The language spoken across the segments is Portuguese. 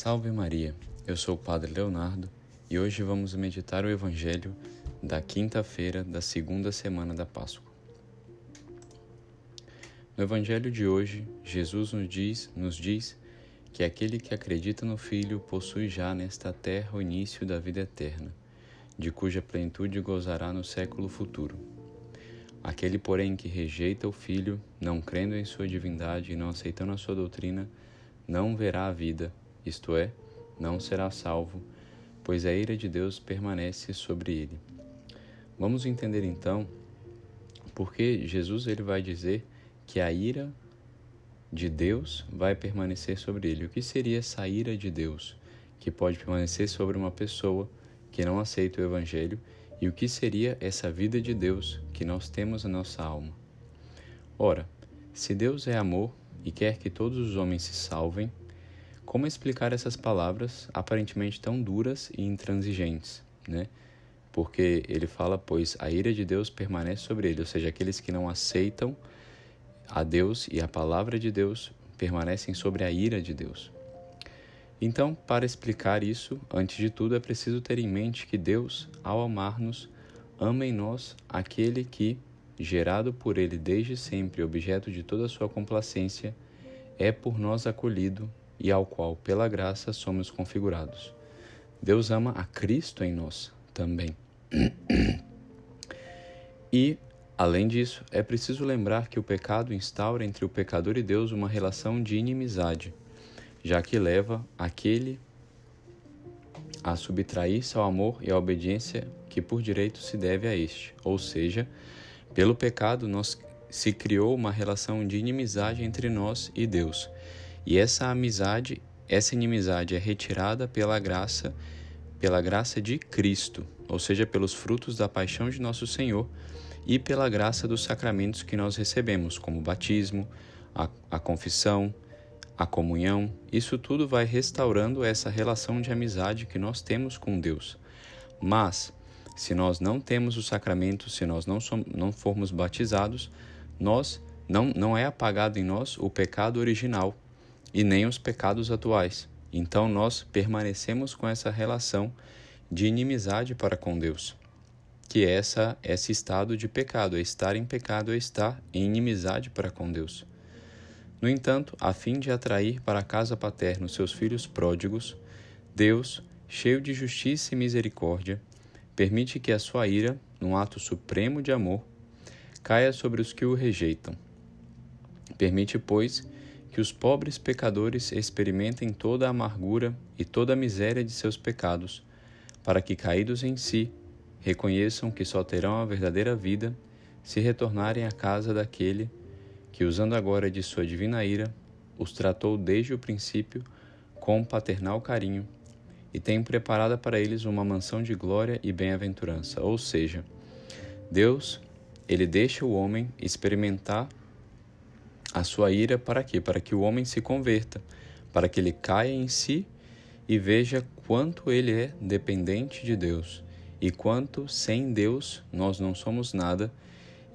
Salve Maria, eu sou o Padre Leonardo e hoje vamos meditar o Evangelho da quinta-feira da segunda semana da Páscoa. No Evangelho de hoje, Jesus nos diz, nos diz que aquele que acredita no Filho possui já nesta terra o início da vida eterna, de cuja plenitude gozará no século futuro. Aquele, porém, que rejeita o Filho, não crendo em sua divindade e não aceitando a sua doutrina, não verá a vida, isto é, não será salvo, pois a ira de Deus permanece sobre ele. Vamos entender então porque Jesus ele vai dizer que a ira de Deus vai permanecer sobre ele. O que seria essa ira de Deus que pode permanecer sobre uma pessoa que não aceita o evangelho e o que seria essa vida de Deus que nós temos na nossa alma? Ora, se Deus é amor e quer que todos os homens se salvem, como explicar essas palavras aparentemente tão duras e intransigentes, né? Porque ele fala, pois a ira de Deus permanece sobre ele, ou seja, aqueles que não aceitam a Deus e a palavra de Deus permanecem sobre a ira de Deus. Então, para explicar isso, antes de tudo é preciso ter em mente que Deus, ao amar-nos, ama em nós aquele que, gerado por ele desde sempre, objeto de toda sua complacência, é por nós acolhido e ao qual, pela graça, somos configurados. Deus ama a Cristo em nós também. E, além disso, é preciso lembrar que o pecado instaura entre o pecador e Deus uma relação de inimizade, já que leva aquele a subtrair-se ao amor e à obediência que por direito se deve a este. Ou seja, pelo pecado nós se criou uma relação de inimizade entre nós e Deus, e essa amizade, essa inimizade é retirada pela graça, pela graça de Cristo, ou seja, pelos frutos da paixão de nosso Senhor e pela graça dos sacramentos que nós recebemos, como o batismo, a, a confissão, a comunhão. Isso tudo vai restaurando essa relação de amizade que nós temos com Deus. Mas, se nós não temos o sacramento, se nós não, somos, não formos batizados, nós não, não é apagado em nós o pecado original, e nem os pecados atuais. Então nós permanecemos com essa relação de inimizade para com Deus, que essa esse estado de pecado, é estar em pecado, é estar em inimizade para com Deus. No entanto, a fim de atrair para a casa paterna os seus filhos pródigos, Deus, cheio de justiça e misericórdia, permite que a sua ira, num ato supremo de amor, caia sobre os que o rejeitam. Permite, pois, que os pobres pecadores experimentem toda a amargura e toda a miséria de seus pecados, para que, caídos em si, reconheçam que só terão a verdadeira vida se retornarem à casa daquele que, usando agora de sua divina ira, os tratou desde o princípio com paternal carinho e tem preparada para eles uma mansão de glória e bem-aventurança. Ou seja, Deus, ele deixa o homem experimentar a sua ira para quê? Para que o homem se converta, para que ele caia em si e veja quanto ele é dependente de Deus e quanto sem Deus nós não somos nada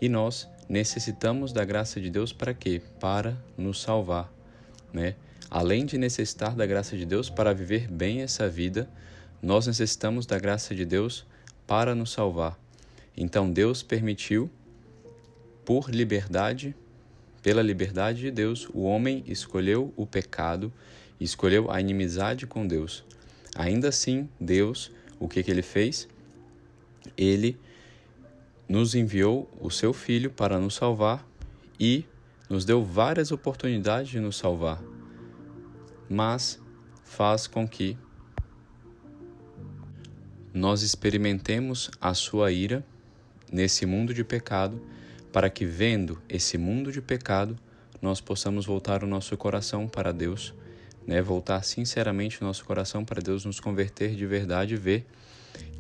e nós necessitamos da graça de Deus para quê? Para nos salvar, né? Além de necessitar da graça de Deus para viver bem essa vida, nós necessitamos da graça de Deus para nos salvar. Então Deus permitiu por liberdade pela liberdade de Deus, o homem escolheu o pecado, escolheu a inimizade com Deus. Ainda assim, Deus, o que, que ele fez? Ele nos enviou o seu Filho para nos salvar e nos deu várias oportunidades de nos salvar, mas faz com que nós experimentemos a sua ira nesse mundo de pecado para que, vendo esse mundo de pecado, nós possamos voltar o nosso coração para Deus, né? voltar sinceramente o nosso coração para Deus, nos converter de verdade e ver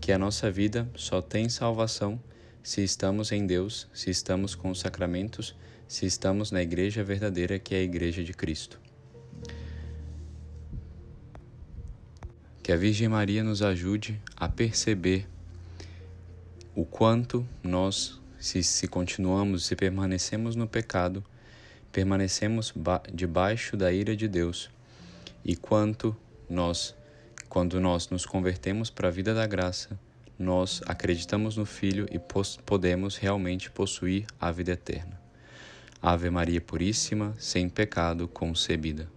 que a nossa vida só tem salvação se estamos em Deus, se estamos com os sacramentos, se estamos na igreja verdadeira que é a igreja de Cristo. Que a Virgem Maria nos ajude a perceber o quanto nós se, se continuamos, se permanecemos no pecado, permanecemos debaixo da ira de Deus, e quanto nós, quando nós nos convertemos para a vida da graça, nós acreditamos no Filho e podemos realmente possuir a vida eterna. Ave Maria Puríssima, sem pecado concebida.